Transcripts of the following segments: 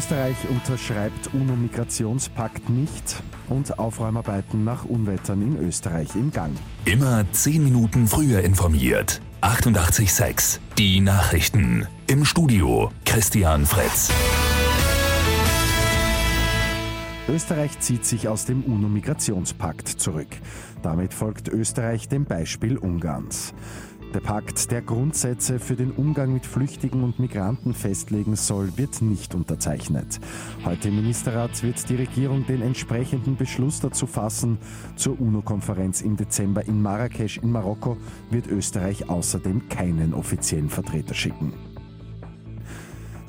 Österreich unterschreibt UNO-Migrationspakt nicht und Aufräumarbeiten nach Unwettern in Österreich im Gang. Immer zehn Minuten früher informiert. 88.6 Die Nachrichten. Im Studio Christian Fritz. Österreich zieht sich aus dem UNO-Migrationspakt zurück. Damit folgt Österreich dem Beispiel Ungarns. Der Pakt, der Grundsätze für den Umgang mit Flüchtigen und Migranten festlegen soll, wird nicht unterzeichnet. Heute im Ministerrat wird die Regierung den entsprechenden Beschluss dazu fassen. Zur UNO-Konferenz im Dezember in Marrakesch in Marokko wird Österreich außerdem keinen offiziellen Vertreter schicken.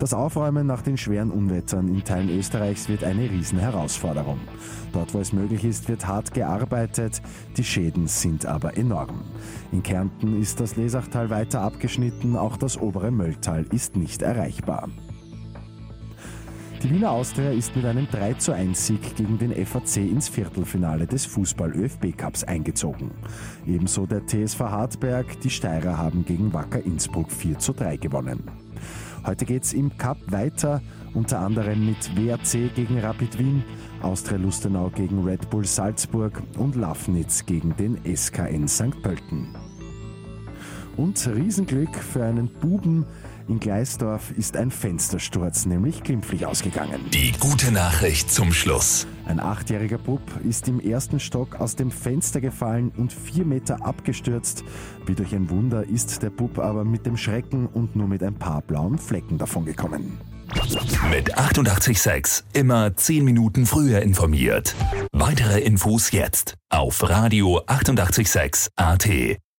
Das Aufräumen nach den schweren Unwettern in Teilen Österreichs wird eine Riesenherausforderung. Dort, wo es möglich ist, wird hart gearbeitet, die Schäden sind aber enorm. In Kärnten ist das Lesachtal weiter abgeschnitten, auch das obere Mölltal ist nicht erreichbar. Die Wiener Austria ist mit einem 3 zu 1 Sieg gegen den FAC ins Viertelfinale des Fußball-ÖFB-Cups eingezogen. Ebenso der TSV Hartberg, die Steirer haben gegen Wacker Innsbruck 4 zu 3 gewonnen. Heute geht es im Cup weiter, unter anderem mit WAC gegen Rapid Wien, Austria Lustenau gegen Red Bull Salzburg und Lafnitz gegen den SKN St. Pölten. Und Riesenglück für einen Buben in Gleisdorf ist ein Fenstersturz nämlich glimpflich ausgegangen. Die gute Nachricht zum Schluss. Ein achtjähriger Bub ist im ersten Stock aus dem Fenster gefallen und vier Meter abgestürzt. Wie durch ein Wunder ist der Bub aber mit dem Schrecken und nur mit ein paar blauen Flecken davongekommen. Mit 886 immer 10 Minuten früher informiert. Weitere Infos jetzt auf Radio 886 AT.